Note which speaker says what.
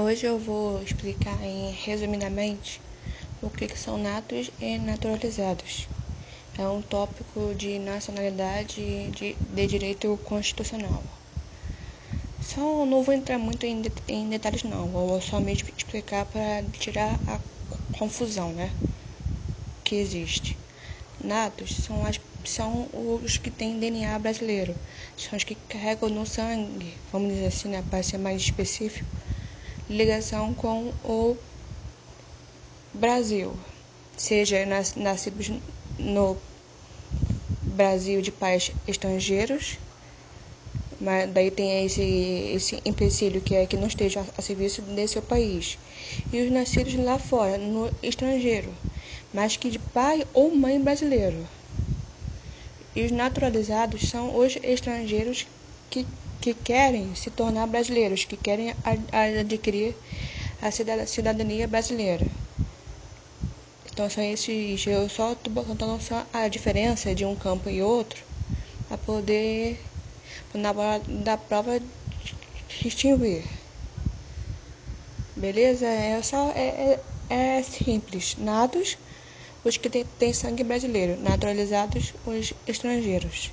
Speaker 1: Hoje eu vou explicar em, resumidamente o que, são natos e naturalizados. É um tópico de nacionalidade de, de direito constitucional. Só não vou entrar muito em, em detalhes não, vou somente explicar para tirar a confusão, né? Que existe. Natos são, as, são os que têm DNA brasileiro, são os que carregam no sangue, vamos dizer assim, né, para ser mais específico, ligação com o Brasil, seja nascidos no Brasil de pais estrangeiros, mas daí tem esse, esse empecilho que é que não esteja a serviço desse seu país, e os nascidos lá fora, no estrangeiro, mas que de pai ou mãe brasileiro. E os naturalizados são os estrangeiros que, que querem se tornar brasileiros, que querem adquirir a cidadania brasileira. Então são esses, eu só estou botando só a diferença de um campo e outro para poder na hora da prova distinguir. Beleza? É só é, é, é simples. Natos, os que têm sangue brasileiro. Naturalizados, os estrangeiros.